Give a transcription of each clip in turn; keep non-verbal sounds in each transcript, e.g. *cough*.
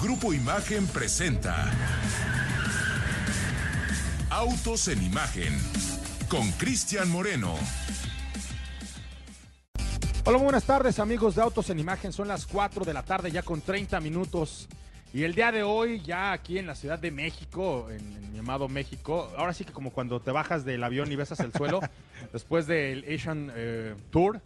Grupo Imagen presenta Autos en Imagen con Cristian Moreno. Hola, buenas tardes amigos de Autos en Imagen. Son las 4 de la tarde ya con 30 minutos. Y el día de hoy, ya aquí en la Ciudad de México, en, en mi amado México, ahora sí que como cuando te bajas del avión y besas el suelo, *laughs* después del Asian eh, Tour,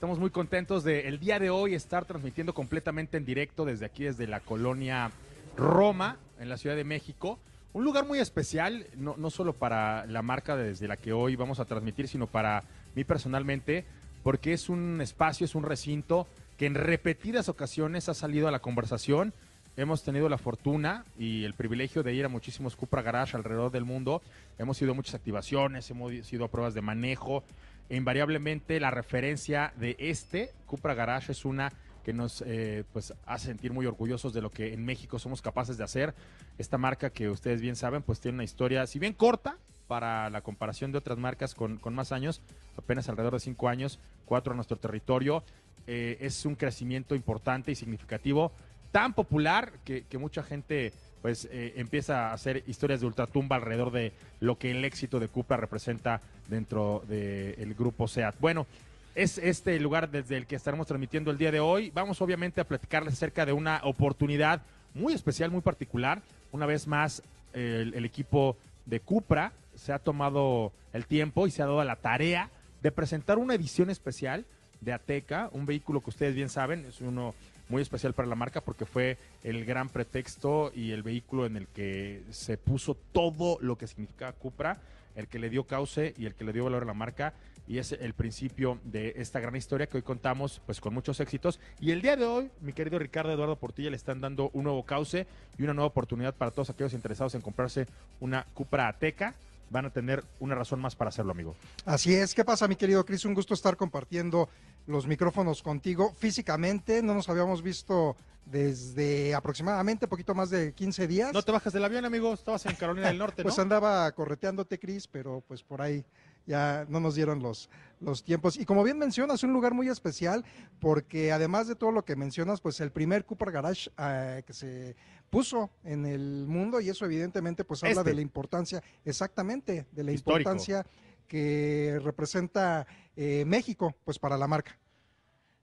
estamos muy contentos de el día de hoy estar transmitiendo completamente en directo desde aquí, desde la colonia Roma, en la Ciudad de México. Un lugar muy especial, no, no solo para la marca desde la que hoy vamos a transmitir, sino para mí personalmente, porque es un espacio, es un recinto que en repetidas ocasiones ha salido a la conversación. Hemos tenido la fortuna y el privilegio de ir a muchísimos Cupra Garage alrededor del mundo. Hemos ido a muchas activaciones, hemos ido a pruebas de manejo. Invariablemente la referencia de este Cupra Garage es una que nos eh, pues hace sentir muy orgullosos de lo que en México somos capaces de hacer. Esta marca que ustedes bien saben, pues tiene una historia, si bien corta, para la comparación de otras marcas con, con más años, apenas alrededor de cinco años, cuatro en nuestro territorio. Eh, es un crecimiento importante y significativo, tan popular que mucha gente pues eh, empieza a hacer historias de ultratumba alrededor de lo que el éxito de Cupra representa dentro del grupo SEAT. Bueno, es este el lugar desde el que estaremos transmitiendo el día de hoy. Vamos obviamente a platicarles acerca de una oportunidad muy especial, muy particular. Una vez más, el, el equipo de Cupra se ha tomado el tiempo y se ha dado la tarea de presentar una edición especial de Ateca, un vehículo que ustedes bien saben, es uno muy especial para la marca porque fue el gran pretexto y el vehículo en el que se puso todo lo que significa Cupra, el que le dio cauce y el que le dio valor a la marca. Y es el principio de esta gran historia que hoy contamos pues con muchos éxitos. Y el día de hoy mi querido Ricardo Eduardo Portilla le están dando un nuevo cauce y una nueva oportunidad para todos aquellos interesados en comprarse una Cupra Ateca van a tener una razón más para hacerlo, amigo. Así es. ¿Qué pasa, mi querido Cris? Un gusto estar compartiendo los micrófonos contigo. Físicamente no nos habíamos visto desde aproximadamente poquito más de 15 días. No te bajas del avión, amigo. Estabas en Carolina del Norte, *laughs* ¿no? Pues andaba correteándote, Cris, pero pues por ahí ya no nos dieron los, los tiempos. Y como bien mencionas, un lugar muy especial porque además de todo lo que mencionas, pues el primer Cooper Garage eh, que se puso en el mundo y eso evidentemente pues habla Este. de la importancia, exactamente, de la Histórico. importancia que representa eh, México pues para la marca.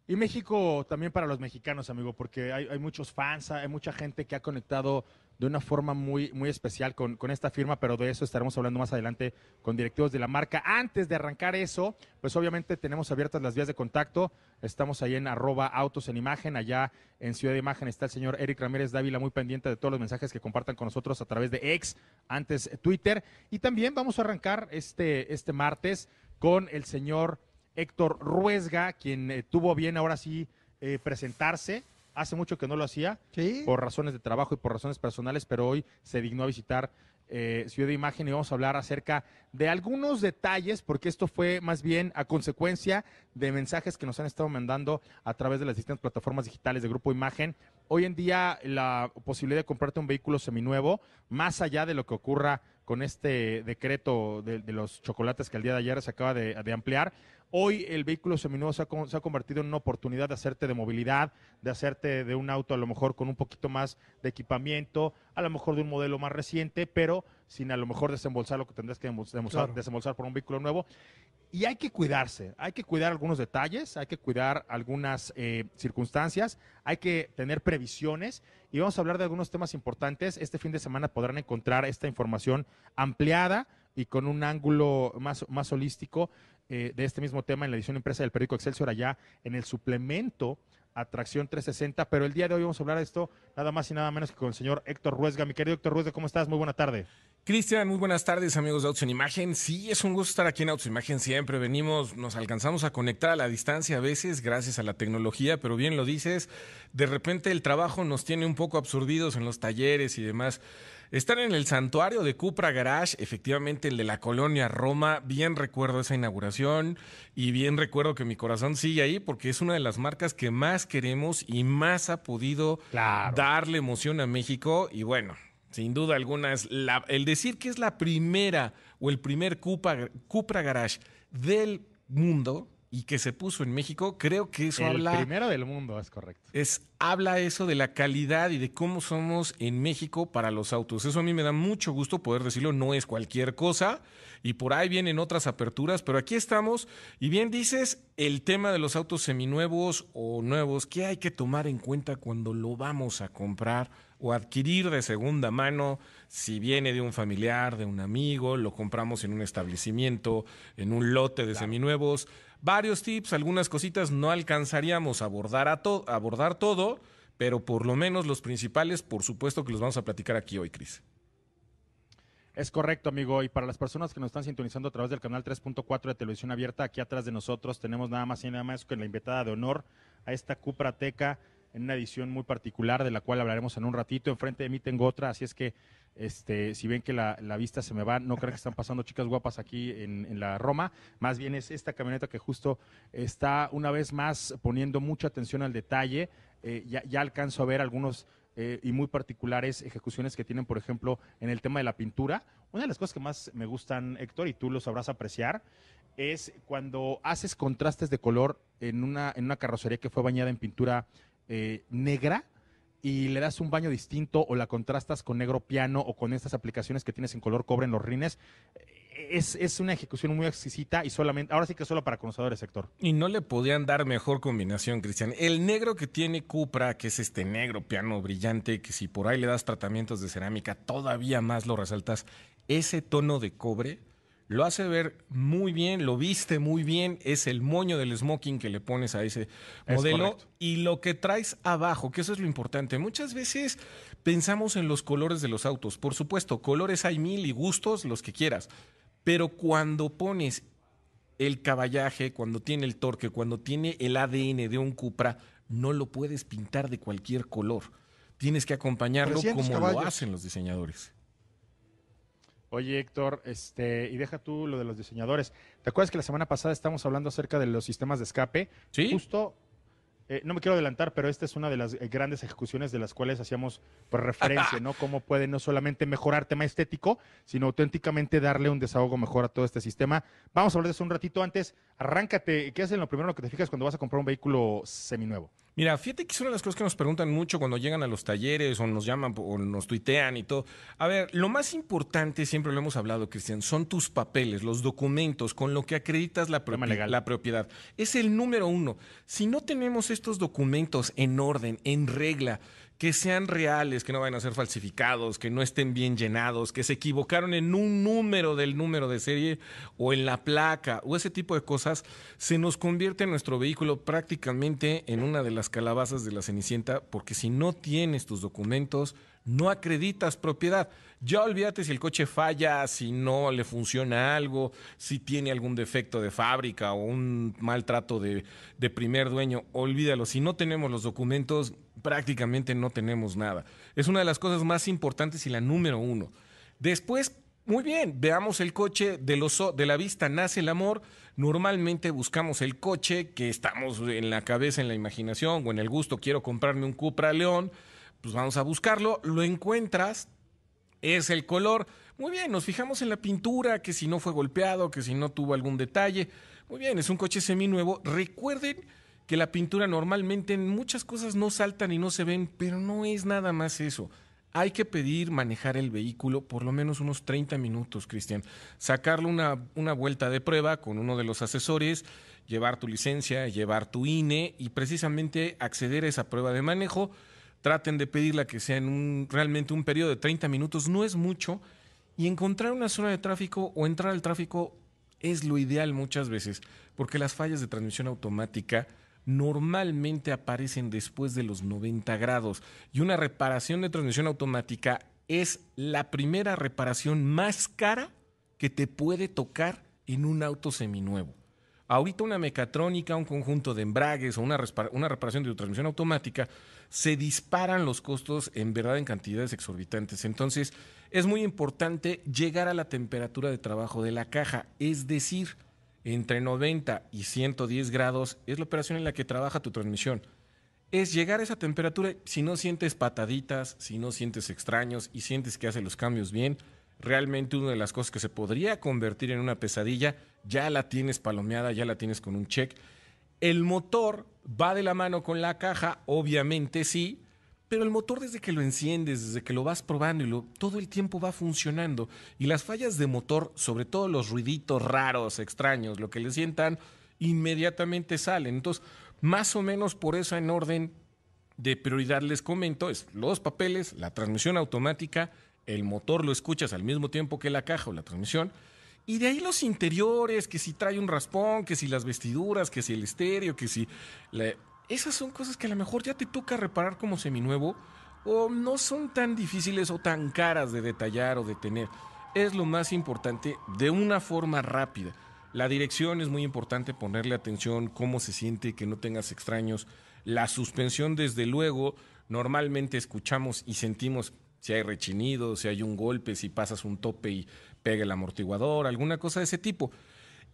Y México también para los mexicanos, amigo, porque hay, hay muchos fans, hay mucha gente que ha conectado de una forma muy, muy especial con, con esta firma, pero de eso estaremos hablando más adelante con directivos de la marca. Antes de arrancar eso, pues obviamente tenemos abiertas las vías de contacto. Estamos ahí en arroba autos en imagen. Allá en Ciudad de Imagen está el señor Eric Ramírez Dávila muy pendiente de todos los mensajes que compartan con nosotros a través de X, antes Twitter. Y también vamos a arrancar este, este martes con el señor Héctor Ruesga, quien eh, tuvo bien ahora sí eh, presentarse. Hace mucho que no lo hacía Sí. por razones de trabajo y por razones personales, pero hoy se dignó a visitar eh, Ciudad de Imagen y vamos a hablar acerca de algunos detalles, porque esto fue más bien a consecuencia de mensajes que nos han estado mandando a través de las distintas plataformas digitales de Grupo Imagen. Hoy en día la posibilidad de comprarte un vehículo seminuevo, más allá de lo que ocurra con este decreto de, de los chocolates que el día de ayer se acaba de, de ampliar, Hoy el vehículo seminuevo se ha, con- se ha convertido en una oportunidad de hacerte de movilidad, de hacerte de un auto a lo mejor con un poquito más de equipamiento, a lo mejor de un modelo más reciente, pero sin a lo mejor desembolsar lo que tendrás que demos- desembolsar, Claro. desembolsar por un vehículo nuevo. Y hay que cuidarse, hay que cuidar algunos detalles, hay que cuidar algunas eh, circunstancias, hay que tener previsiones y vamos a hablar de algunos temas importantes. Este fin de semana podrán encontrar esta información ampliada y con un ángulo más, más holístico eh, de este mismo tema en la edición impresa del periódico Excelsior allá en el suplemento Atracción 360, pero el día de hoy vamos a hablar de esto nada más y nada menos que con el señor Héctor Ruesga. Mi querido Héctor Ruesga, ¿cómo estás? Muy buena tarde. Cristian, muy buenas tardes amigos de Autos en Imagen. Sí, es un gusto estar aquí en Autos en Imagen siempre. Venimos, nos alcanzamos a conectar a la distancia a veces gracias a la tecnología, pero bien lo dices, de repente el trabajo nos tiene un poco absorbidos en los talleres y demás. Estar en el santuario de Cupra Garage, efectivamente el de la colonia Roma, bien recuerdo esa inauguración y bien recuerdo que mi corazón sigue ahí porque es una de las marcas que más queremos y más ha podido Claro. darle emoción a México y bueno, sin duda alguna es la, el decir que es la primera o el primer Cupra, Cupra Garage del mundo y que se puso en México, creo que eso el habla primero del mundo, es correcto. es habla eso de la calidad y de cómo somos en México para los autos. Eso a mí me da mucho gusto poder decirlo, no es cualquier cosa y por ahí vienen otras aperturas, pero aquí estamos y bien dices el tema de los autos seminuevos o nuevos, ¿qué hay que tomar en cuenta cuando lo vamos a comprar o adquirir de segunda mano? Si viene de un familiar, de un amigo, lo compramos en un establecimiento, en un lote de seminuevos varios tips, algunas cositas no alcanzaríamos a abordar, a to- abordar todo, pero por lo menos los principales, por supuesto que los vamos a platicar aquí hoy, Cris. Es correcto, amigo. Y para las personas que nos están sintonizando a través del canal 3.4 de televisión abierta, aquí atrás de nosotros tenemos nada más y nada más que la invitada de honor a esta Cupra Teca en una edición muy particular de la cual hablaremos en un ratito. Enfrente de mí tengo otra, así es que este, si ven que la, vista se me va, no creo que están pasando chicas guapas aquí en, la Roma. Más bien es esta camioneta que justo está una vez más poniendo mucha atención al detalle. Eh, ya, ya alcanzo a ver algunos eh, y muy particulares ejecuciones que tienen, por ejemplo, en el tema de la pintura. Una de las cosas que más me gustan, Héctor, y tú lo sabrás apreciar, es cuando haces contrastes de color en una, en una carrocería que fue bañada en pintura eh, negra y le das un baño distinto o la contrastas con negro piano o con estas aplicaciones que tienes en color cobre en los rines. Es, es una ejecución muy exquisita y solamente, ahora sí que solo para conocedores, Héctor. Y no le podían dar mejor combinación, Cristian. El negro que tiene Cupra, que es este negro piano brillante, que si por ahí le das tratamientos de cerámica, todavía más lo resaltas. Ese tono de cobre lo hace ver muy bien, lo viste muy bien. Es el moño del smoking que le pones a ese Es modelo. Y lo que traes abajo, que eso es lo importante. Muchas veces pensamos en los colores de los autos. Por supuesto, colores hay mil y gustos, los que quieras. Pero cuando pones el caballaje, cuando tiene el torque, cuando tiene el ADN de un Cupra, no lo puedes pintar de cualquier color. Tienes que acompañarlo 300 como lo hacen los diseñadores. Oye, Héctor, este, y deja tú lo de los diseñadores. ¿Te acuerdas que la semana pasada estábamos hablando acerca de los sistemas de escape? Sí. Justo, eh, no me quiero adelantar, pero esta es una de las eh, grandes ejecuciones de las cuales hacíamos pues, referencia, *laughs* ¿no? Cómo puede no solamente mejorar tema estético, sino auténticamente darle un desahogo mejor a todo este sistema. Vamos a hablar de eso un ratito antes. Arráncate, ¿qué es en lo primero que te fijas cuando vas a comprar un vehículo seminuevo? Mira, fíjate que es una de las cosas que nos preguntan mucho cuando llegan a los talleres o nos llaman o nos tuitean y todo. A ver, lo más importante, siempre lo hemos hablado, Cristian, son tus papeles, los documentos con lo que acreditas la, propi- la propiedad. Es el número uno. Si no tenemos estos documentos en orden, en regla, que sean reales, que no vayan a ser falsificados, que no estén bien llenados, que se equivocaron en un número del número de serie o en la placa o ese tipo de cosas, se nos convierte nuestro vehículo prácticamente en una de las calabazas de la Cenicienta, porque si no tienes tus documentos, no acreditas propiedad. Ya olvídate si el coche falla, si no le funciona algo, si tiene algún defecto de fábrica o un maltrato de, de primer dueño, olvídalo. Si no tenemos los documentos, prácticamente no tenemos nada. Es una de las cosas más importantes y la número uno. Después, muy bien, veamos el coche de, la vista nace el amor. Normalmente buscamos el coche que estamos en la cabeza, en la imaginación o en el gusto. Quiero comprarme un Cupra León. Pues vamos a buscarlo. Lo encuentras, es el color. Muy bien, nos fijamos en la pintura, que si no fue golpeado, que si no tuvo algún detalle. Muy bien, es un coche seminuevo. Recuerden que la pintura normalmente en muchas cosas no saltan y no se ven, pero no es nada más eso. Hay que pedir manejar el vehículo por lo menos unos 30 minutos, Cristian. Sacarle una, una vuelta de prueba con uno de los asesores, llevar tu licencia, llevar tu INE y precisamente acceder a esa prueba de manejo. Traten de pedirla que sea en realmente un periodo de 30 minutos, no es mucho. Y encontrar una zona de tráfico o entrar al tráfico es lo ideal muchas veces, porque las fallas de transmisión automática normalmente aparecen después de los 90 grados y una reparación de transmisión automática es la primera reparación más cara que te puede tocar en un auto seminuevo. Ahorita una mecatrónica, un conjunto de embragues o una, una reparación de transmisión automática, se disparan los costos en verdad en cantidades exorbitantes. Entonces, es muy importante llegar a la temperatura de trabajo de la caja, es decir, entre 90 y 110 grados es la operación en la que trabaja tu transmisión. Es llegar a esa temperatura, si no sientes pataditas, si no sientes extraños y sientes que hace los cambios bien, realmente una de las cosas que se podría convertir en una pesadilla, ya la tienes palomeada, ya la tienes con un check. El motor va de la mano con la caja, obviamente sí, pero el motor desde que lo enciendes, desde que lo vas probando y lo, todo el tiempo va funcionando. Y las fallas de motor, sobre todo los ruiditos raros, extraños, lo que le sientan, inmediatamente salen. Entonces, más o menos por eso en orden de prioridad les comento, es los papeles, la transmisión automática, el motor lo escuchas al mismo tiempo que la caja o la transmisión. Y de ahí los interiores, que si trae un raspón, que si las vestiduras, que si el estéreo, que si... Esas son cosas que a lo mejor ya te toca reparar como seminuevo o no son tan difíciles o tan caras de detallar o de tener. Es lo más importante de una forma rápida. La dirección es muy importante, ponerle atención, cómo se siente, que no tengas extraños. La suspensión, desde luego, normalmente escuchamos y sentimos si hay rechinido, si hay un golpe, si pasas un tope y pega el amortiguador, alguna cosa de ese tipo.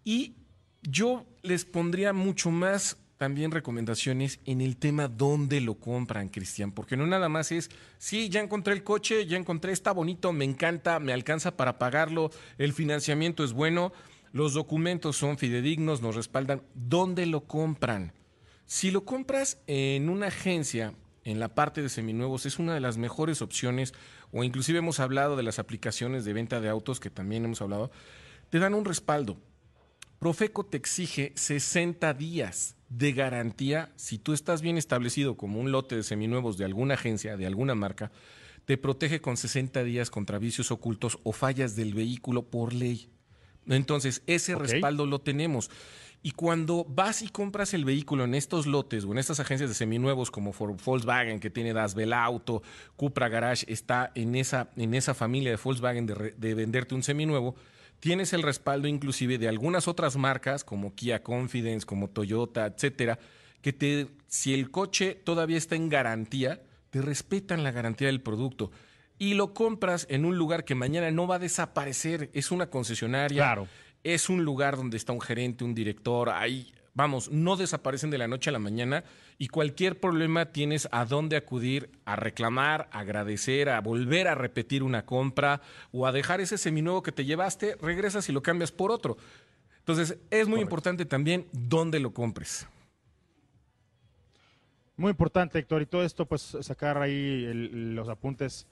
Y yo les pondría mucho más también recomendaciones en el tema dónde lo compran, Cristian, porque no nada más es, sí, ya encontré el coche, ya encontré, está bonito, me encanta, me alcanza para pagarlo, el financiamiento es bueno, los documentos son fidedignos, nos respaldan, ¿dónde lo compran? Si lo compras en una agencia, en la parte de seminuevos, es una de las mejores opciones, o inclusive hemos hablado de las aplicaciones de venta de autos, que también hemos hablado, te dan un respaldo. Profeco te exige 60 días de garantía si tú estás bien establecido como un lote de seminuevos de alguna agencia, de alguna marca, te protege con 60 días contra vicios ocultos o fallas del vehículo por ley. Entonces, ese respaldo lo tenemos. Y cuando vas y compras el vehículo en estos lotes o en estas agencias de seminuevos como Volkswagen, que tiene Dasbel Auto, Cupra Garage, está en esa, en esa familia de Volkswagen de, de venderte un seminuevo, tienes el respaldo inclusive de algunas otras marcas como Kia Confidence, como Toyota, etcétera, que te, si el coche todavía está en garantía, te respetan la garantía del producto y lo compras en un lugar que mañana no va a desaparecer, es una concesionaria, Claro. Es un lugar donde está un gerente, un director, ahí, vamos, no desaparecen de la noche a la mañana y cualquier problema tienes a dónde acudir a reclamar, a agradecer, a volver a repetir una compra o a dejar ese seminuevo que te llevaste, regresas y lo cambias por otro. Entonces, es muy importante también dónde lo compres. Muy importante, Héctor. Y todo esto, pues sacar ahí el- los apuntes,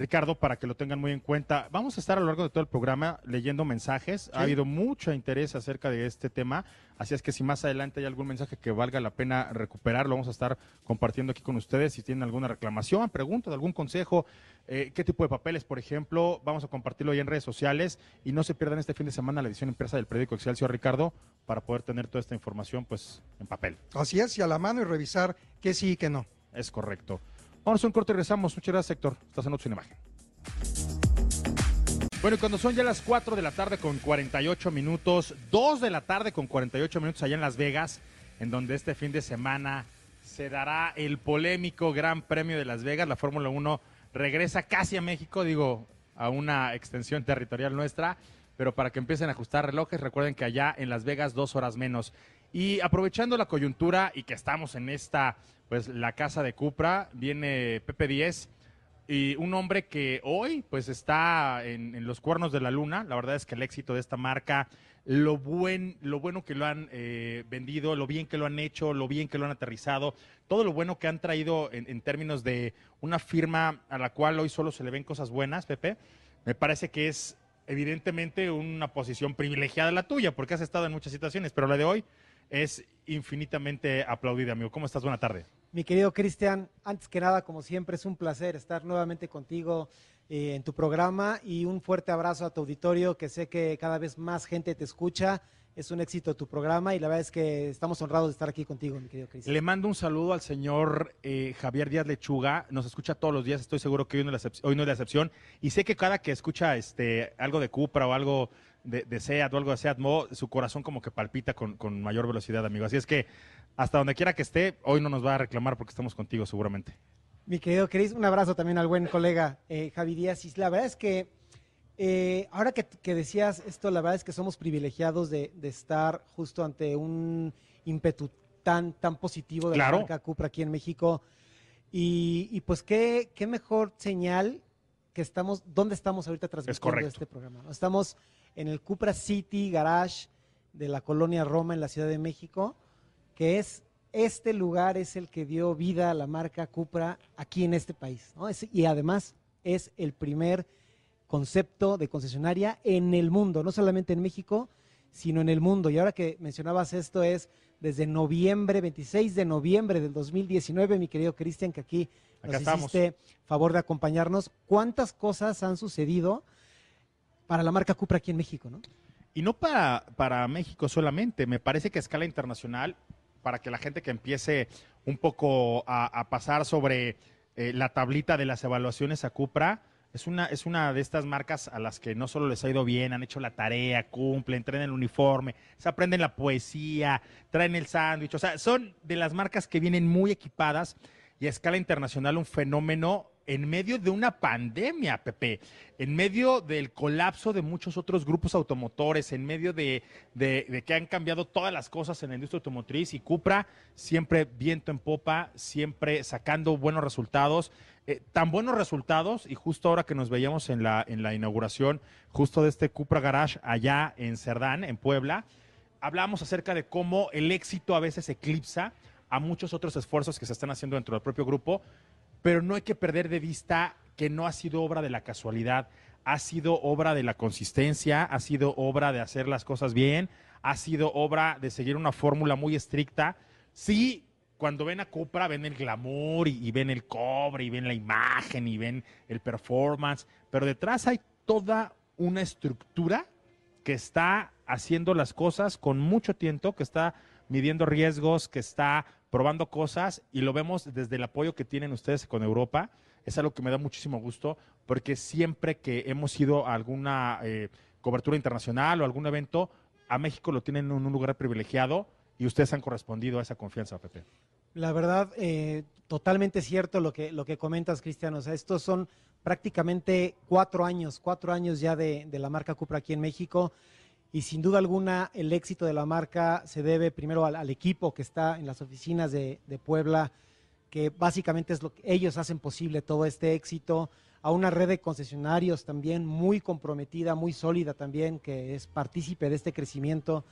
Ricardo, para que lo tengan muy en cuenta. Vamos a estar a lo largo de todo el programa leyendo mensajes. Ha habido mucho interés acerca de este tema. Así es que si más adelante hay algún mensaje que valga la pena recuperar, lo vamos a estar compartiendo aquí con ustedes. Si tienen alguna reclamación, pregunta, algún consejo, eh, qué tipo de papeles, por ejemplo, vamos a compartirlo ahí en redes sociales. Y no se pierdan este fin de semana la edición impresa del periódico Excelsior, Ricardo, para poder tener toda esta información pues en papel. Así es, y a la mano y revisar qué sí y qué no. Es correcto. Vamos a un corte y regresamos. Muchas gracias, Héctor. Estás en otra imagen. Bueno, y cuando son ya las 4 de la tarde con 48 minutos, 2 de la tarde con 48 minutos allá en Las Vegas, en donde este fin de semana se dará el polémico Gran Premio de Las Vegas. La Fórmula 1 regresa casi a México, digo, a una extensión territorial nuestra, pero para que empiecen a ajustar relojes, recuerden que allá en Las Vegas dos horas menos. Y aprovechando la coyuntura y que estamos en esta, pues la casa de Cupra, viene Pepe 10 y un hombre que hoy pues está en, los cuernos de la luna. La verdad es que el éxito de esta marca, lo, buen, lo bueno que lo han eh, vendido, lo bien que lo han hecho, lo bien que lo han aterrizado, todo lo bueno que han traído en, en términos de una firma a la cual hoy solo se le ven cosas buenas, Pepe, me parece que es evidentemente una posición privilegiada la tuya, porque has estado en muchas situaciones, pero la de hoy es infinitamente aplaudida, amigo. ¿Cómo estás? Buena tarde. Mi querido Cristian, antes que nada, como siempre, es un placer estar nuevamente contigo eh, en tu programa y un fuerte abrazo a tu auditorio, que sé que cada vez más gente te escucha. Es un éxito tu programa y la verdad es que estamos honrados de estar aquí contigo, mi querido Cristian. Le mando un saludo al señor eh, Javier Díaz Lechuga. Nos escucha todos los días. Estoy seguro que hoy no, es la excepción. Y sé que cada que escucha este, algo de Cupra o algo de, de SEAT o algo de SEAT Mo, su corazón como que palpita con, con mayor velocidad, amigo. Así es que hasta donde quiera que esté, hoy no nos va a reclamar porque estamos contigo seguramente. Mi querido Cris, un abrazo también al buen colega eh, Javi Díaz. Y la verdad es que eh, ahora que, que decías esto, la verdad es que somos privilegiados de, de estar justo ante un ímpetu tan, tan positivo de Claro. la marca Cupra aquí en México. Y, y pues qué, qué mejor señal que que estamos, ¿dónde estamos ahorita transmitiendo este programa? Estamos en el Cupra City Garage de la colonia Roma en la Ciudad de México, que es este lugar es el que dio vida a la marca Cupra aquí en este país. y además es el primer concepto de concesionaria en el mundo, no solamente en México, sino en el mundo. Y ahora que mencionabas esto es desde noviembre, 26 de noviembre del 2019, mi querido Cristian, que aquí nos hiciste favor de acompañarnos. ¿Cuántas cosas han sucedido para la marca Cupra aquí en México, no? Y no para, para México solamente, me parece que a escala internacional, para que la gente que empiece un poco a, pasar sobre eh, la tablita de las evaluaciones a Cupra, es una, es una de estas marcas a las que no solo les ha ido bien, han hecho la tarea, cumplen, traen el uniforme, se aprenden la poesía, traen el sándwich. O sea, son de las marcas que vienen muy equipadas y a escala internacional un fenómeno en medio de una pandemia, Pepe, en medio del colapso de muchos otros grupos automotores, en medio de, que han cambiado todas las cosas en la industria automotriz y Cupra siempre viento en popa, siempre sacando buenos resultados. Eh, tan buenos resultados y justo ahora que nos veíamos en la, inauguración justo de este Cupra Garage allá en Cerdán, en Puebla, hablamos acerca de cómo el éxito a veces eclipsa a muchos otros esfuerzos que se están haciendo dentro del propio grupo pero no hay que perder de vista que no ha sido obra de la casualidad, ha sido obra de la consistencia, ha sido obra de hacer las cosas bien, ha sido obra de seguir una fórmula muy estricta. Sí, cuando ven a Cupra ven el glamour y, ven el cobre y ven la imagen y ven el performance, pero detrás hay toda una estructura que está haciendo las cosas con mucho tiempo, que está midiendo riesgos, que está probando cosas y lo vemos desde el apoyo que tienen ustedes con Europa. Es algo que me da muchísimo gusto porque siempre que hemos ido a alguna eh, cobertura internacional o algún evento, a México lo tienen en un lugar privilegiado y ustedes han correspondido a esa confianza, Pepe. La verdad, eh, totalmente cierto lo que, lo que comentas, Cristiano. O sea, estos son prácticamente cuatro años, cuatro años ya de, de la marca Cupra aquí en México y sin duda alguna el éxito de la marca se debe primero al, equipo que está en las oficinas de, Puebla, que básicamente es lo que ellos hacen posible todo este éxito, a una red de concesionarios también muy comprometida, muy sólida también, que es partícipe de este crecimiento,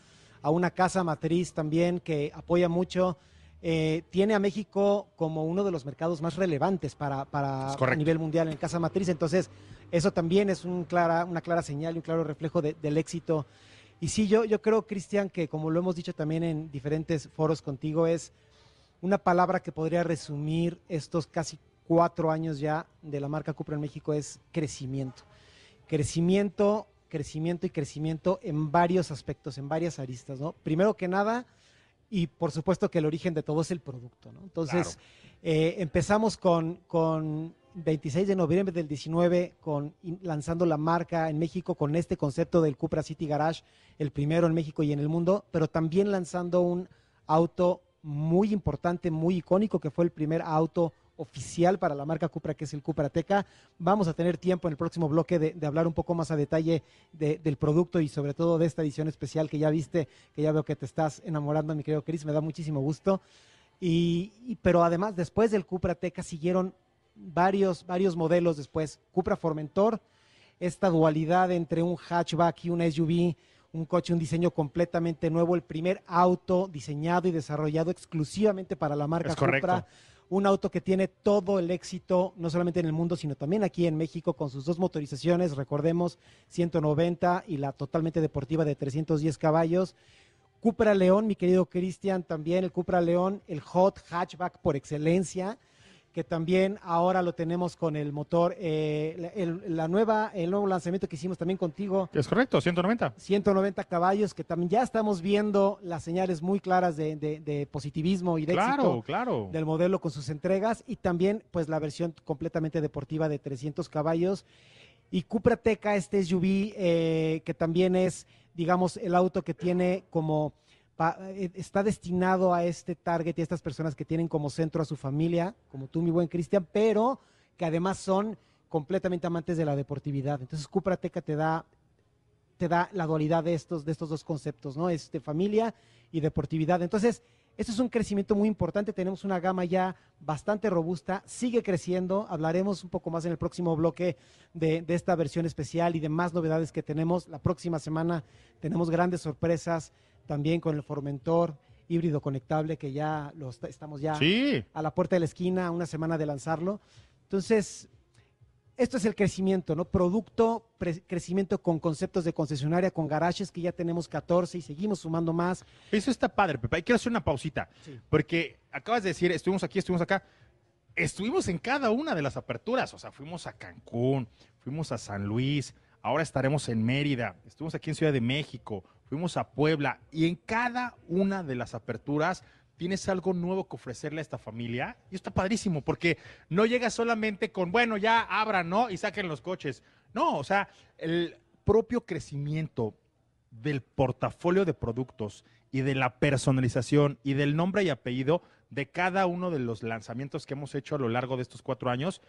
a una casa matriz también que apoya mucho. Eh, tiene a México como uno de los mercados más relevantes para, para a nivel mundial en casa matriz, entonces eso también es un clara, una clara señal y un claro reflejo del éxito y sí, yo, yo creo, Cristian, que como lo hemos dicho también en diferentes foros contigo, es una palabra que podría resumir estos casi cuatro años ya de la marca Cupra en México es crecimiento. Crecimiento, crecimiento y crecimiento en varios aspectos, en varias aristas, ¿no? Primero que nada, y por supuesto que el origen de todo es el producto, ¿no? Entonces, eh, empezamos con, con 26 de noviembre del 19 con, lanzando la marca en México con este concepto del Cupra City Garage, el primero en México y en el mundo, pero también lanzando un auto muy importante, muy icónico, que fue el primer auto oficial para la marca Cupra, que es el Cupra Teca. Vamos a tener tiempo en el próximo bloque de, hablar un poco más a detalle del producto y sobre todo de esta edición especial que ya viste, que ya veo que te estás enamorando, mi querido Chris, me da muchísimo gusto. Y, pero además, después del Cupra Teca siguieron varios, varios modelos después. Cupra Formentor, esta dualidad entre un hatchback y un SUV, un coche, un diseño completamente nuevo, el primer auto diseñado y desarrollado exclusivamente para la marca Cupra. Un auto que tiene todo el éxito, no solamente en el mundo, sino también aquí en México, con sus dos motorizaciones, recordemos, 190 y la totalmente deportiva de 310 caballos. Cupra León, mi querido Cristian, también el Cupra León, el hot hatchback por excelencia que también ahora lo tenemos con el motor, eh, el, la nueva, el nuevo lanzamiento que hicimos también contigo. Es correcto, 190. 190 caballos, que también ya estamos viendo las señales muy claras de, positivismo y de éxito claro. del modelo con sus entregas y también pues la versión completamente deportiva de 300 caballos. Y Cupra Teca, este SUV, eh, que también es, digamos, el auto que tiene como está destinado a este target y a estas personas que tienen como centro a su familia, como tú, mi buen Cristian, pero que además son completamente amantes de la deportividad. Entonces, Cupra Teca te da, te da la dualidad de estos, de estos dos conceptos, ¿no? Este, familia y deportividad. Entonces, Esto es un crecimiento muy importante, tenemos una gama ya bastante robusta, sigue creciendo, hablaremos un poco más en el próximo bloque de, esta versión especial y de más novedades que tenemos. La próxima semana tenemos grandes sorpresas también con el Formentor híbrido conectable que ya lo estamos ya sí. a la puerta de la esquina, una semana de lanzarlo. Entonces, esto es el crecimiento, ¿no? Producto, crecimiento con conceptos de concesionaria, con garajes que ya tenemos 14 y seguimos sumando más. Eso está padre, Pepe. Quiero hacer una pausita, sí. porque acabas de decir, estuvimos aquí, estuvimos acá. Estuvimos en cada una de las aperturas, o sea, fuimos a Cancún, fuimos a San Luis, ahora estaremos en Mérida, estuvimos aquí en Ciudad de México, fuimos a Puebla y en cada una de las aperturas tienes algo nuevo que ofrecerle a esta familia y está padrísimo porque no llega solamente con, bueno, ya abran, ¿no? Y saquen los coches. No, o sea, el propio crecimiento del portafolio de productos y de la personalización y del nombre y apellido de cada uno de los lanzamientos que hemos hecho a lo largo de estos cuatro años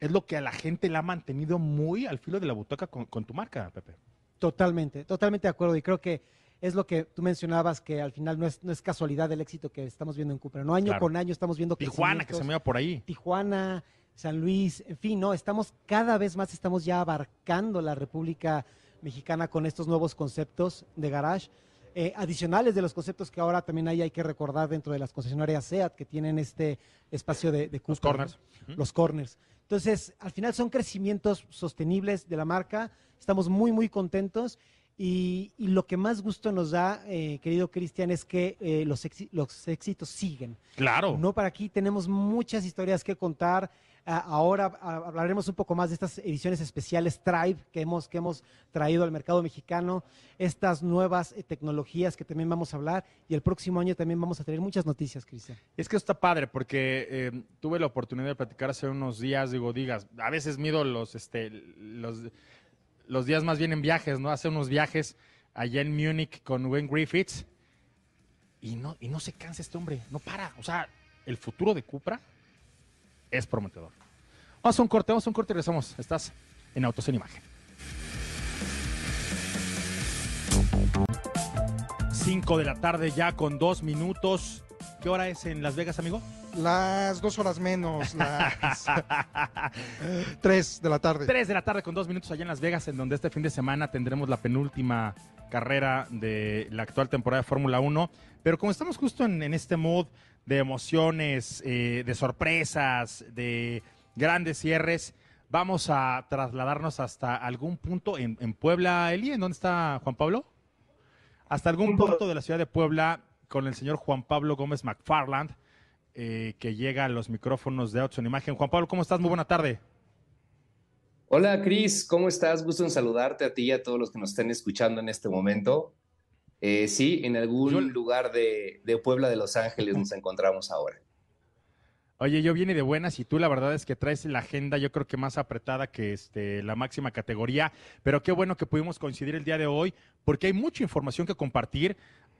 es lo que a la gente la ha mantenido muy al filo de la butaca con, con tu marca, Pepe. Totalmente, totalmente de acuerdo y creo que es lo que tú mencionabas, que al final no es, no es casualidad el éxito que estamos viendo en Cupra. No año Claro. con año estamos viendo Tijuana, que se me por ahí. Tijuana, San Luis, en fin, no, estamos cada vez más estamos ya abarcando la República Mexicana con estos nuevos conceptos de garage. Eh, adicionales de los conceptos que ahora también hay, hay que recordar dentro de las concesionarias SEAT que tienen este espacio de, de Los corners. ¿no? Los corners. Entonces, al final son crecimientos sostenibles de la marca. Estamos muy, muy contentos. Y, y lo que más gusto nos da, eh, querido Cristian, es que eh, los, los éxitos siguen. Claro. No, para aquí tenemos muchas historias que contar. Ah, ahora ah, hablaremos un poco más de estas ediciones especiales Tribe que hemos, que hemos traído al mercado mexicano, estas nuevas eh, tecnologías que también vamos a hablar y el próximo año también vamos a tener muchas noticias, Cristian. Es que está padre porque eh, tuve la oportunidad de platicar hace unos días, digo, digas, a veces mido los, este, los, los días más bien en viajes, ¿no? Hace unos viajes allá en Múnich con Wayne Griffiths y no, y no se cansa este hombre, no para. O sea, el futuro de Cupra es prometedor. Vamos a un corte, vamos a un corte y regresamos. Estás en Autos en Imagen. 5 de la tarde ya con dos minutos. ¿Qué hora es en Las Vegas, amigo? Las dos horas menos, las *laughs* tres de la tarde. 3 de la tarde con dos minutos allá en Las Vegas, en donde este fin de semana tendremos la penúltima carrera de la actual temporada de Fórmula 1. Pero como estamos justo en, en este mood de emociones, eh, de sorpresas, de grandes cierres, vamos a trasladarnos hasta algún punto en, en Puebla, Eli, ¿en dónde está Juan Pablo? Hasta algún punto de la ciudad de Puebla con el señor Juan Pablo Gómez McFarland, eh, que llega a los micrófonos de Autos en Imagen. Juan Pablo, ¿cómo estás? Muy buena tarde. Hola Cris, ¿cómo estás? Gusto en saludarte a ti y a todos los que nos estén escuchando en este momento. Eh, sí, en algún Yo- lugar de, de Puebla de Los Ángeles nos encontramos ahora. Oye, yo viene de buenas y tú la verdad es que traes la agenda yo creo que más apretada que este, la máxima categoría, pero qué bueno que pudimos coincidir el día de hoy porque hay mucha información que compartir.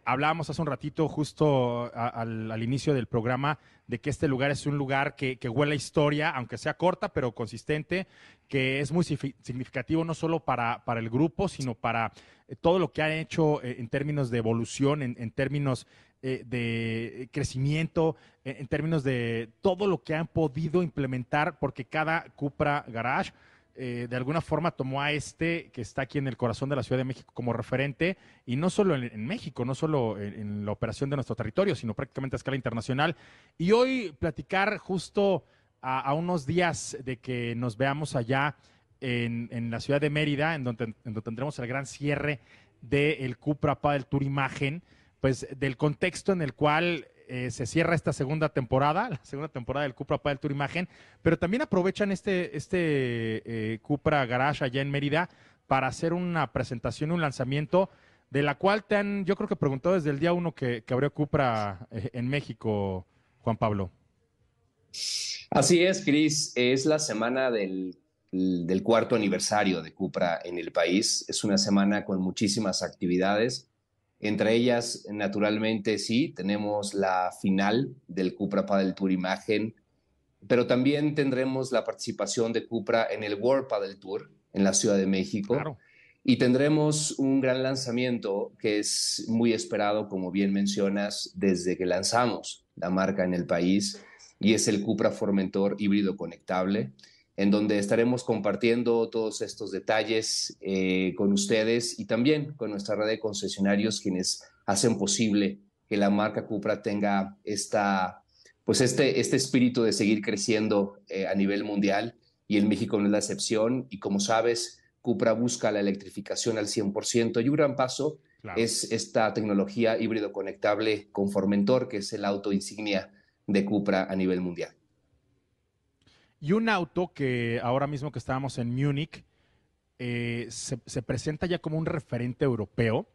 Hablábamos hace un ratito justo al, inicio del programa de que este lugar es un lugar que, huele a historia, aunque sea corta pero consistente, que es muy signifi- significativo no solo para, para el grupo, sino para eh, todo lo que han hecho eh, en términos de evolución, en, términos eh, de crecimiento, en, en términos de todo lo que han podido implementar, porque cada Cupra Garage eh, de alguna forma tomó a este que está aquí en el corazón de la Ciudad de México como referente, y no solo en, México, no solo en, la operación de nuestro territorio, sino prácticamente a escala internacional. Y hoy platicar justo a, unos días de que nos veamos allá en, en la ciudad de Mérida, en donde, donde tendremos el gran cierre del Cupra Padel Tour Imagen, pues del contexto en el cual eh, se cierra esta segunda temporada, *laughs* la segunda temporada del Cupra Padel Tour Imagen, pero también aprovechan este, este eh, Cupra Garage allá en Mérida para hacer una presentación, un lanzamiento, de la cual te han, yo creo que preguntado desde el día uno que, que abrió Cupra eh, en México, Juan Pablo. Así es, Cris, es la semana del, del cuarto aniversario de Cupra en el país. Es una semana con muchísimas actividades. Entre ellas, naturalmente, sí, tenemos la final del Cupra Padel Tour Imagen, pero también tendremos la participación de Cupra en el World Padel Tour en la Ciudad de México. Claro. Y tendremos un gran lanzamiento que es muy esperado, como bien mencionas, desde que lanzamos la marca en el país, y es el Cupra Formentor híbrido conectable, en donde estaremos compartiendo todos estos detalles eh, con ustedes y también con nuestra red de concesionarios, quienes hacen posible que la marca Cupra tenga esta, pues este, este espíritu de seguir creciendo eh, a nivel mundial y en México no es la excepción. Y como sabes, Cupra busca la electrificación al 100% y un gran paso es esta tecnología híbrido conectable con Formentor, que es el auto insignia de Cupra a nivel mundial. Y un auto que ahora mismo que estábamos en Múnich eh, se, se, presenta ya como un referente europeo.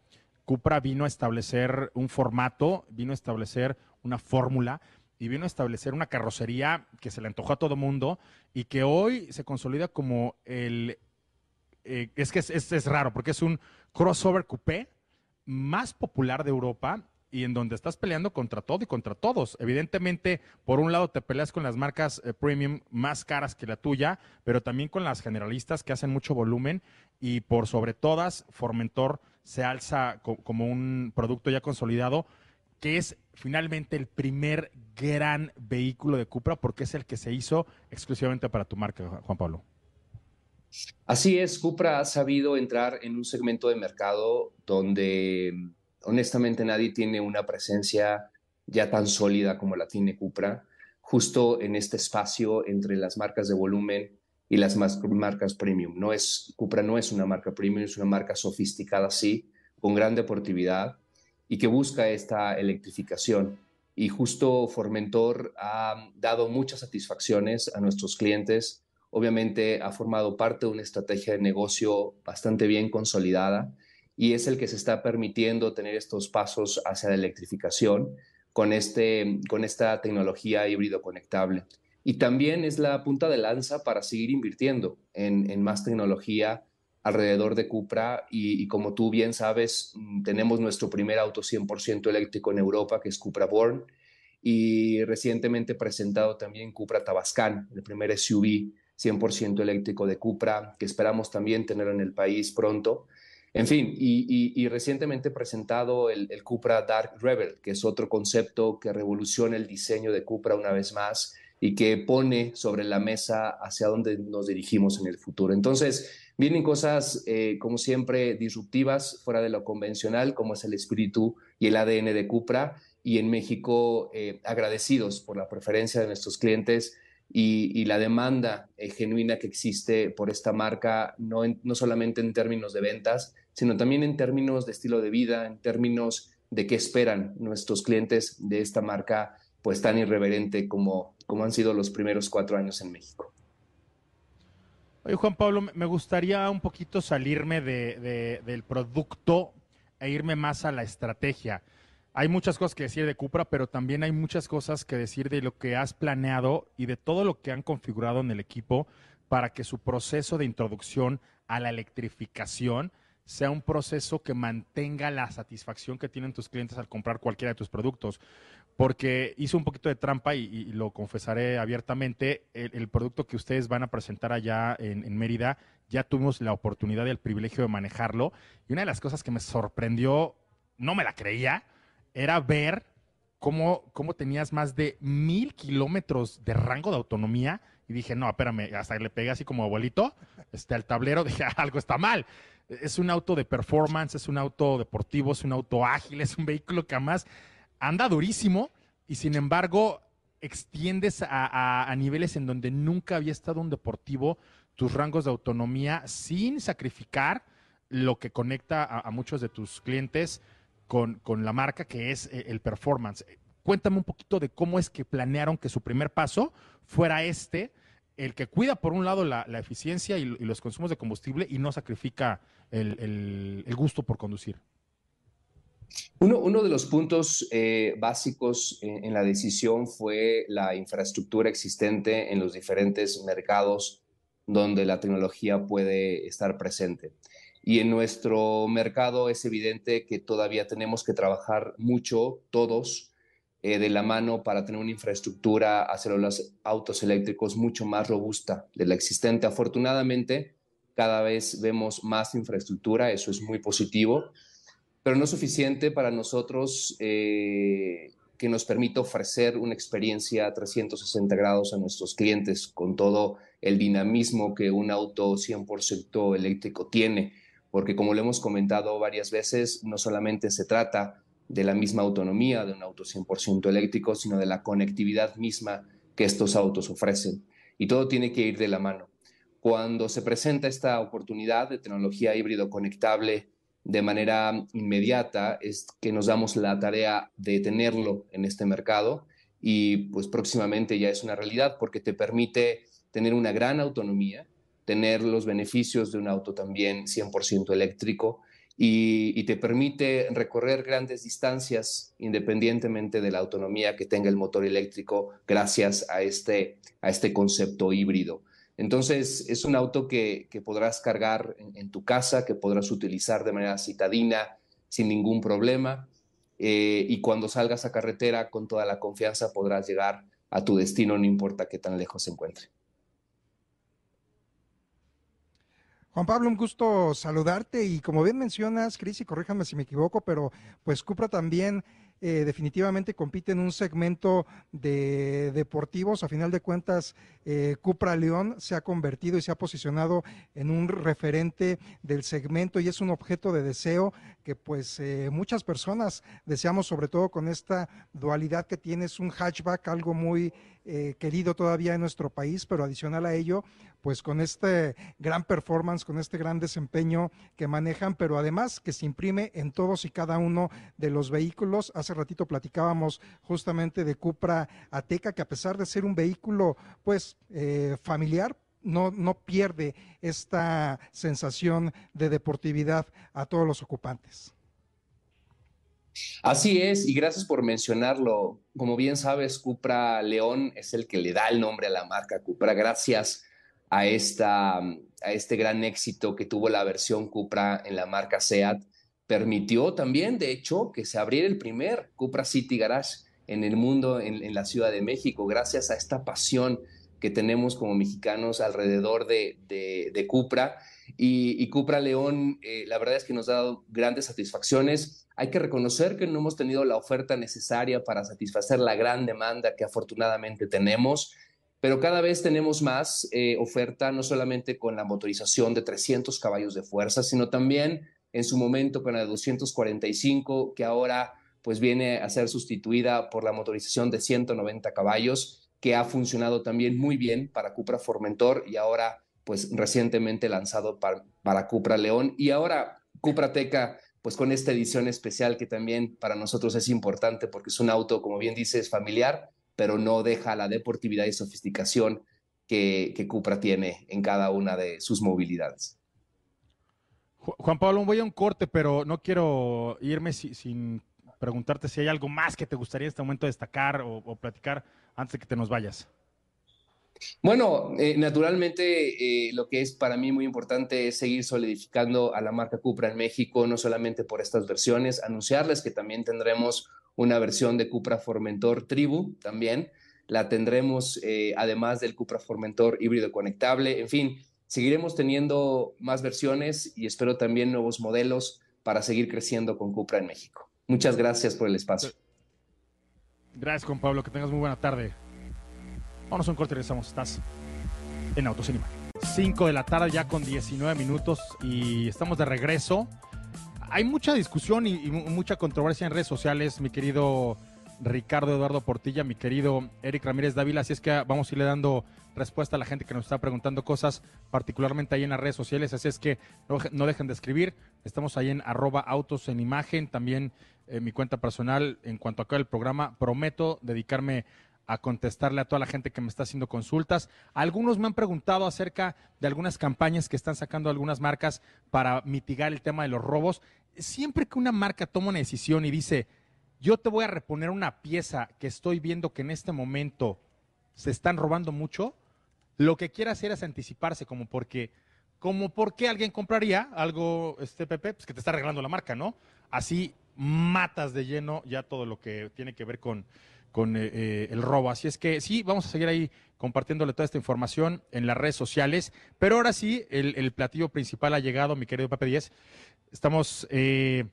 Cupra vino a establecer un formato, vino a establecer una fórmula y vino a establecer una carrocería que se le antojó a todo mundo y que hoy se consolida como el eh, es que es, raro porque es un crossover coupé más popular de Europa y en donde estás peleando contra todo y contra todos. Evidentemente, por un lado te peleas con las marcas eh, premium más caras que la tuya, pero también con las generalistas que hacen mucho volumen y por sobre todas, Formentor se alza como un producto ya consolidado que es finalmente el primer gran vehículo de Cupra porque es el que se hizo exclusivamente para tu marca, Juan Pablo. Así es, Cupra ha sabido entrar en un segmento de mercado donde honestamente nadie tiene una presencia ya tan sólida como la tiene Cupra, justo en este espacio entre las marcas de volumen y las marcas premium. No es, Cupra no es una marca premium, es una marca sofisticada, sí, con gran deportividad y que busca esta electrificación. Y justo Formentor ha dado muchas satisfacciones a nuestros clientes obviamente ha formado parte de una estrategia de negocio bastante bien consolidada y es el que se está permitiendo tener estos pasos hacia la electrificación con, este, con esta tecnología híbrido conectable. Y también es la punta de lanza para seguir invirtiendo en, más tecnología alrededor de Cupra y, como tú bien sabes, mm, tenemos nuestro primer auto 100% eléctrico en Europa, que es Cupra Born, y recientemente presentado también Cupra Tabascan, el primer SUV 100% eléctrico de Cupra, que esperamos también tener en el país pronto. En fin, y, recientemente presentado el, Cupra Dark Rebel, que es otro concepto que revoluciona el diseño de Cupra una vez más y que pone sobre la mesa hacia dónde nos dirigimos en el futuro. Entonces, vienen cosas, eh, como siempre, disruptivas, fuera de lo convencional, como es el espíritu y el ADN de Cupra, y en México eh, agradecidos por la preferencia de nuestros clientes y, la demanda eh, genuina que existe por esta marca, no, no solamente en términos de ventas, sino también en términos de estilo de vida, en términos de qué esperan nuestros clientes de esta marca, pues tan irreverente como, como han sido los primeros cuatro años en México. Oye, Juan Pablo, me gustaría un poquito salirme de, del producto e irme más a la estrategia hay muchas cosas que decir de Cupra, pero también hay muchas cosas que decir de lo que has planeado y de todo lo que han configurado en el equipo para que su proceso de introducción a la electrificación sea un proceso que mantenga la satisfacción que tienen tus clientes al comprar cualquiera de tus productos. Porque hice un poquito de trampa y, lo confesaré abiertamente, el, producto que ustedes van a presentar allá en Mérida, ya tuvimos la oportunidad y el privilegio de manejarlo. Y una de las cosas que me sorprendió, no me la creía, era ver cómo, cómo tenías más de mil kilómetros de rango de autonomía. Y dije, no, espérame, hasta le pegué así como abuelito este, al tablero, *laughs* dije, algo está mal. Es un auto de performance, es un auto deportivo, es un auto ágil, es un vehículo que además anda durísimo y sin embargo extiendes a, niveles en donde nunca había estado un deportivo tus rangos de autonomía sin sacrificar lo que conecta a muchos de tus clientes con, la marca, que es eh, el performance. Cuéntame un poquito de cómo es que planearon que su primer paso fuera este, el que cuida por un lado la, eficiencia y, los consumos de combustible y no sacrifica el, gusto por conducir. Uno, de los puntos eh, básicos en, la decisión fue la infraestructura existente en los diferentes mercados donde la tecnología puede estar presente. Y en nuestro mercado es evidente que todavía tenemos que trabajar mucho todos eh, de la mano para tener una infraestructura hacia los autos eléctricos mucho más robusta de la existente. Afortunadamente, cada vez vemos más infraestructura, eso es muy positivo, pero no es suficiente para nosotros eh, que nos permita ofrecer una experiencia a 360 grados a nuestros clientes con todo el dinamismo que un auto 100% eléctrico tiene, porque como lo hemos comentado varias veces, no solamente se trata de la misma autonomía de un auto 100% eléctrico, sino de la conectividad misma que estos autos ofrecen. Y todo tiene que ir de la mano. Cuando se presenta esta oportunidad de tecnología híbrido conectable de manera inmediata es que nos damos la tarea de tenerlo en este mercado y pues próximamente ya es una realidad porque te permite tener una gran autonomía, tener los beneficios de un auto también 100% eléctrico y, te permite recorrer grandes distancias independientemente de la autonomía que tenga el motor eléctrico gracias a este, a este concepto híbrido. Entonces, es un auto que, podrás cargar en, tu casa, que podrás utilizar de manera citadina sin ningún problema. Eh, y cuando salgas a carretera con toda la confianza podrás llegar a tu destino, no importa qué tan lejos se encuentre. Juan Pablo, un gusto saludarte y como bien mencionas, Cris, y corríjame si me equivoco, pero pues Cupra también eh, definitivamente compite en un segmento de deportivos. A final de cuentas, eh, Cupra León se ha convertido y se ha posicionado en un referente del segmento y es un objeto de deseo que pues eh, muchas personas deseamos, sobre todo con esta dualidad que tiene, es un hatchback, algo muy eh, querido todavía en nuestro país, pero adicional a ello, pues con este gran performance, con este gran desempeño que manejan, pero además que se imprime en todos y cada uno de los vehículos. Hace ratito platicábamos justamente de Cupra Ateca, que a pesar de ser un vehículo pues eh, familiar, no, no pierde esta sensación de deportividad a todos los ocupantes. Así es, y gracias por mencionarlo. Como bien sabes, Cupra León es el que le da el nombre a la marca Cupra, gracias a, esta, a este gran éxito que tuvo la versión Cupra en la marca SEAT. Permitió también, de hecho, que se abriera el primer Cupra City Garage en el mundo, en, la Ciudad de México, gracias a esta pasión que tenemos como mexicanos alrededor de, de, Cupra. Y, Cupra León, eh, la verdad es que nos ha dado grandes satisfacciones hay que reconocer que no hemos tenido la oferta necesaria para satisfacer la gran demanda que afortunadamente tenemos, pero cada vez tenemos más eh, oferta, no solamente con la motorización de 300 caballos de fuerza, sino también en su momento con la de 245, que ahora pues viene a ser sustituida por la motorización de 190 caballos, que ha funcionado también muy bien para Cupra Formentor y ahora pues recientemente lanzado para, para Cupra León. Y ahora Cupra Teca pues con esta edición especial que también para nosotros es importante porque es un auto, como bien dices, familiar, pero no deja la deportividad y sofisticación que, que Cupra tiene en cada una de sus movilidades. Juan Pablo, voy a un corte, pero no quiero irme sin preguntarte si hay algo más que te gustaría en este momento destacar o platicar antes de que te nos vayas. Bueno, eh, naturalmente eh, lo que es para mí muy importante es seguir solidificando a la marca Cupra en México, no solamente por estas versiones, anunciarles que también tendremos una versión de Cupra Formentor Tribu también, la tendremos eh, además del Cupra Formentor híbrido conectable, en fin, seguiremos teniendo más versiones y espero también nuevos modelos para seguir creciendo con Cupra en México. Muchas gracias por el espacio. Gracias, Juan Pablo, que tengas muy buena tarde. Vamos a un corte y regresamos. Estás en Autocinema. 5 de la tarde ya con 19 minutos y estamos de regreso. Hay mucha discusión y, mucha controversia en redes sociales, mi querido Ricardo Eduardo Portilla, mi querido Eric Ramírez Dávila. Así es que vamos a irle dando respuesta a la gente que nos está preguntando cosas, particularmente ahí en las redes sociales. Así es que no, dejen de escribir. Estamos ahí en arroba autos en imagen. También en mi cuenta personal, en cuanto a acá el programa, prometo dedicarme a contestarle a toda la gente que me está haciendo consultas. Algunos me han preguntado acerca de algunas campañas que están sacando algunas marcas para mitigar el tema de los robos. Siempre que una marca toma una decisión y dice, yo te voy a reponer una pieza que estoy viendo que en este momento se están robando mucho, lo que quiere hacer es anticiparse, como porque, como porque alguien compraría algo, este Pepe, pues que te está arreglando la marca, ¿no? Así matas de lleno ya todo lo que tiene que ver con con eh, eh, el robo. Así es que sí, vamos a seguir ahí compartiéndole toda esta información en las redes sociales. Pero ahora sí, el, platillo principal ha llegado, mi querido Pepe 10. Estamos eh,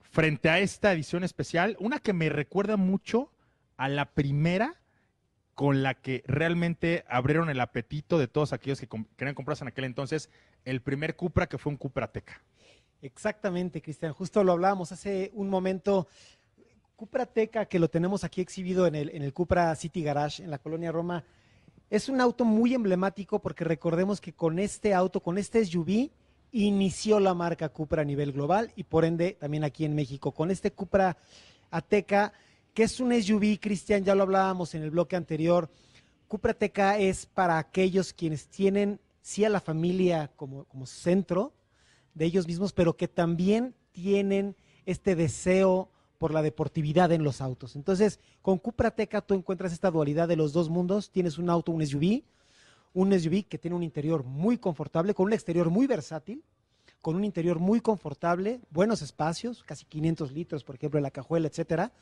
frente a esta edición especial, una que me recuerda mucho a la primera con la que realmente abrieron el apetito de todos aquellos que querían comprarse en aquel entonces el primer Cupra, que fue un Cupra Teca. Exactamente, Cristian. Justo lo hablábamos hace un momento. Cupra Teca, que lo tenemos aquí exhibido en el, en el Cupra City Garage, en la colonia Roma, es un auto muy emblemático porque recordemos que con este auto, con este SUV, inició la marca Cupra a nivel global y por ende también aquí en México. Con este Cupra Ateca, que es un SUV, Cristian, ya lo hablábamos en el bloque anterior. Cupra Ateca es para aquellos quienes tienen, sí, a la familia como, como centro, de ellos mismos, pero que también tienen este deseo por la deportividad en los autos. Entonces, con Cupra Teca tú encuentras esta dualidad de los dos mundos. Tienes un auto, un SUV, un SUV que tiene un interior muy confortable, con un exterior muy versátil, con un interior muy confortable, buenos espacios, casi 500 litros, por ejemplo, en la cajuela, etcétera,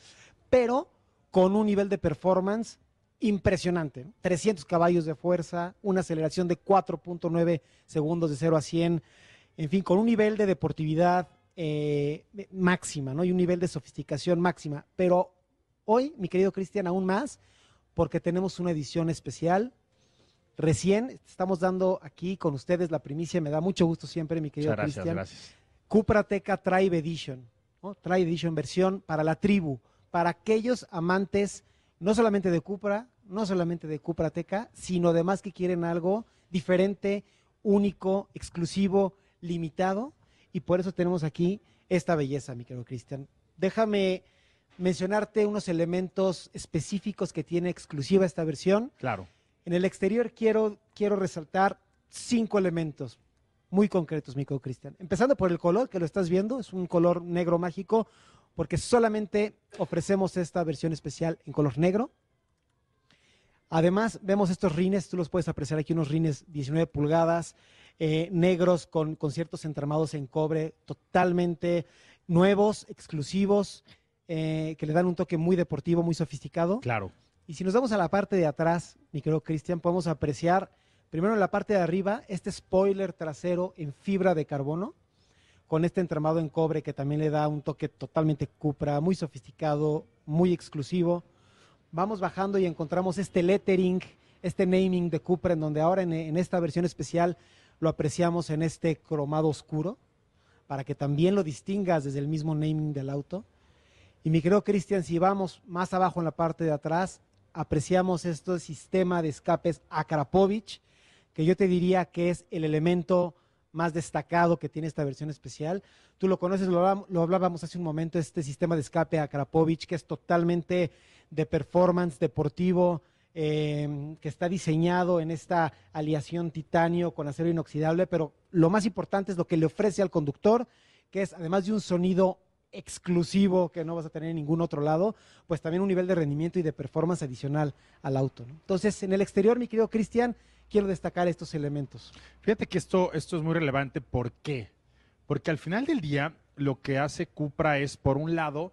pero con un nivel de performance impresionante. ¿no? 300 caballos de fuerza, una aceleración de 4.9 segundos de 0 a 100, en fin, con un nivel de deportividad eh, máxima, ¿no? Y un nivel de sofisticación máxima. Pero hoy, mi querido Cristian, aún más, porque tenemos una edición especial. Recién estamos dando aquí con ustedes la primicia, me da mucho gusto siempre, mi querido Muchas gracias, Cristian. gracias. Cupra Teca Tribe Edition, ¿no? Tribe Edition versión para la tribu, para aquellos amantes no solamente de Cupra, no solamente de Cupra Teca, sino además que quieren algo diferente, único, exclusivo, limitado, y por eso tenemos aquí esta belleza, mi querido Cristian. Déjame mencionarte unos elementos específicos que tiene exclusiva esta versión. Claro. En el exterior quiero, quiero resaltar cinco elementos muy concretos, mi querido Cristian. Empezando por el color, que lo estás viendo, es un color negro mágico, porque solamente ofrecemos esta versión especial en color negro. Además, vemos estos rines, tú los puedes apreciar aquí, unos rines 19 pulgadas, eh, negros con, con ciertos entramados en cobre, totalmente nuevos, exclusivos, eh, que le dan un toque muy deportivo, muy sofisticado. Claro. Y si nos vamos a la parte de atrás, mi querido Cristian, podemos apreciar primero en la parte de arriba este spoiler trasero en fibra de carbono, con este entramado en cobre que también le da un toque totalmente Cupra, muy sofisticado, muy exclusivo. Vamos bajando y encontramos este lettering, este naming de Cupra, en donde ahora en, en esta versión especial lo apreciamos en este cromado oscuro, para que también lo distingas desde el mismo naming del auto. Y mi querido Cristian, si vamos más abajo en la parte de atrás, apreciamos este sistema de escapes Akrapovich, que yo te diría que es el elemento más destacado que tiene esta versión especial. Tú lo conoces, lo, hablábamos hace un momento, este sistema de escape Akrapovich, que es totalmente de performance deportivo, eh, que está diseñado en esta aleación titanio con acero inoxidable, pero lo más importante es lo que le ofrece al conductor, que es además de un sonido exclusivo que no vas a tener en ningún otro lado, pues también un nivel de rendimiento y de performance adicional al auto. Entonces, en el exterior, mi querido Cristian, quiero destacar estos elementos. Fíjate que esto, esto es muy relevante. ¿Por qué? Porque al final del día, lo que hace Cupra es, por un lado,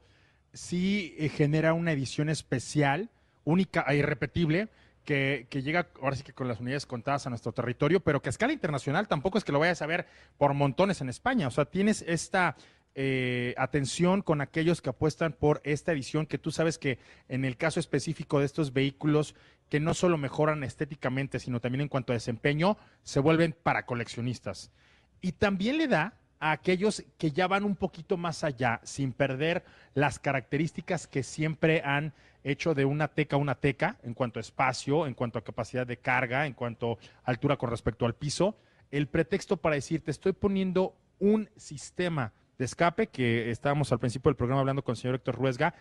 sí eh, genera una edición especial, única e irrepetible, que, llega ahora sí que con las unidades contadas a nuestro territorio, pero que a escala internacional tampoco es que lo vayas a ver por montones en España. O sea, tienes esta eh, atención con aquellos que apuestan por esta edición, que tú sabes que en el caso específico de estos vehículos, que no solo mejoran estéticamente, sino también en cuanto a desempeño, se vuelven para coleccionistas. Y también le da a aquellos que ya van un poquito más allá, sin perder las características que siempre han hecho de una teca una teca, en cuanto a espacio, en cuanto a capacidad de carga, en cuanto a altura con respecto al piso, el pretexto para decirte estoy poniendo un sistema de escape, que estábamos al principio del programa hablando con el señor Héctor Ruesga,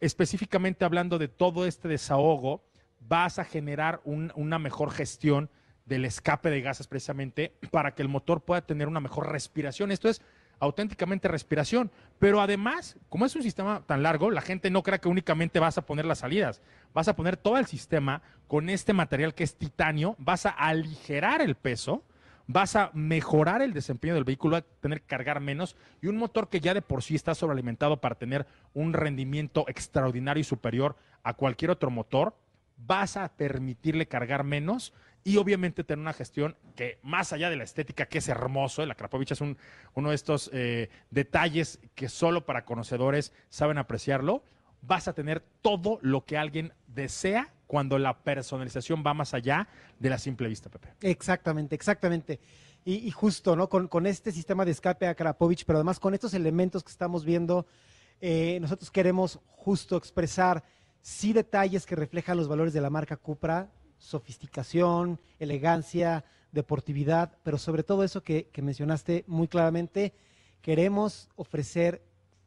específicamente hablando de todo este desahogo, vas a generar un- una mejor gestión del escape de gases precisamente para que el motor pueda tener una mejor respiración. Esto es auténticamente respiración. Pero además, como es un sistema tan largo, la gente no crea que únicamente vas a poner las salidas. Vas a poner todo el sistema con este material que es titanio, vas a aligerar el peso, vas a mejorar el desempeño del vehículo, a tener que cargar menos y un motor que ya de por sí está sobrealimentado para tener un rendimiento extraordinario y superior a cualquier otro motor, vas a permitirle cargar menos y obviamente tener una gestión que más allá de la estética, que es hermoso, el Akrapovich es un, uno de estos eh, detalles que solo para conocedores saben apreciarlo, vas a tener todo lo que alguien desea cuando la personalización va más allá de la simple vista, Pepe. Exactamente, exactamente. Y, justo, ¿no? Con, con, este sistema de escape a Krapovich, pero además con estos elementos que estamos viendo, eh, nosotros queremos justo expresar sí detalles que reflejan los valores de la marca Cupra, sofisticación, elegancia, deportividad, pero sobre todo eso que, que mencionaste muy claramente, queremos ofrecer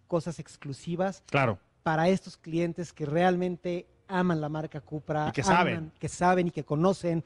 cosas exclusivas claro. para estos clientes que realmente aman la marca Cupra, y que aman, saben, que saben y que conocen.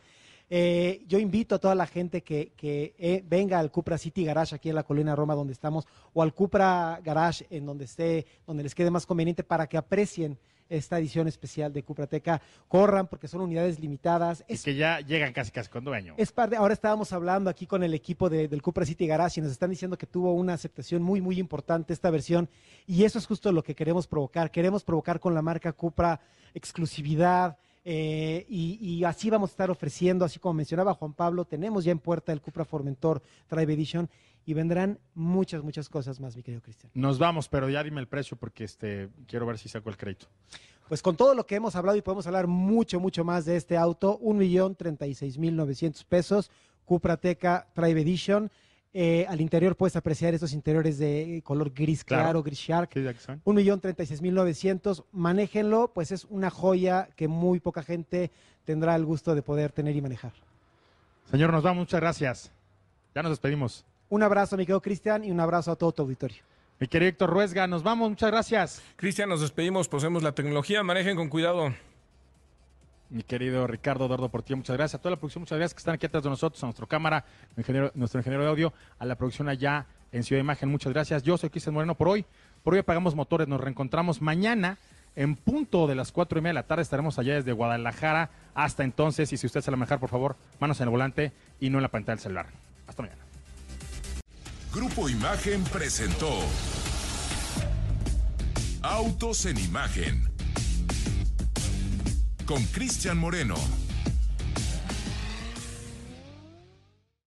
Eh, yo invito a toda la gente que, que eh, venga al Cupra City Garage aquí en la Colina Roma donde estamos o al Cupra Garage en donde esté, donde les quede más conveniente para que aprecien esta edición especial de Cuprateca. Corran porque son unidades limitadas. Es, y que ya llegan casi casi con dueño. Es parte, ahora estábamos hablando aquí con el equipo de, del Cupra City Garage y nos están diciendo que tuvo una aceptación muy, muy importante esta versión. Y eso es justo lo que queremos provocar. Queremos provocar con la marca Cupra exclusividad. Eh, y, y, así vamos a estar ofreciendo, así como mencionaba Juan Pablo, tenemos ya en puerta el Cupra Formentor Drive Edition y vendrán muchas, muchas cosas más, mi querido Cristian. Nos vamos, pero ya dime el precio porque este, quiero ver si saco el crédito. Pues con todo lo que hemos hablado y podemos hablar mucho, mucho más de este auto, un millón treinta y seis mil novecientos pesos, Cupra Teca Drive Edition. Eh, al interior puedes apreciar estos interiores de color gris claro, claro gris shark. Un millón treinta y seis mil novecientos. Manéjenlo, pues es una joya que muy poca gente tendrá el gusto de poder tener y manejar. Señor, nos vamos. Muchas gracias. Ya nos despedimos. Un abrazo, mi querido Cristian, y un abrazo a todo tu auditorio. Mi querido Héctor Ruesga, nos vamos. Muchas gracias. Cristian, nos despedimos. Poseemos la tecnología. Manejen con cuidado. Mi querido Ricardo Dordo Portillo, muchas gracias. A toda la producción, muchas gracias que están aquí atrás de nosotros, a nuestro cámara, nuestro ingeniero de audio, a la producción allá en Ciudad de Imagen, muchas gracias. Yo soy Cristian Moreno por hoy. Por hoy apagamos motores, nos reencontramos mañana en punto de las cuatro y media de la tarde. Estaremos allá desde Guadalajara. Hasta entonces, y si usted se la manejar, por favor, manos en el volante y no en la pantalla del celular. Hasta mañana. Grupo Imagen presentó Autos en Imagen con Cristian Moreno.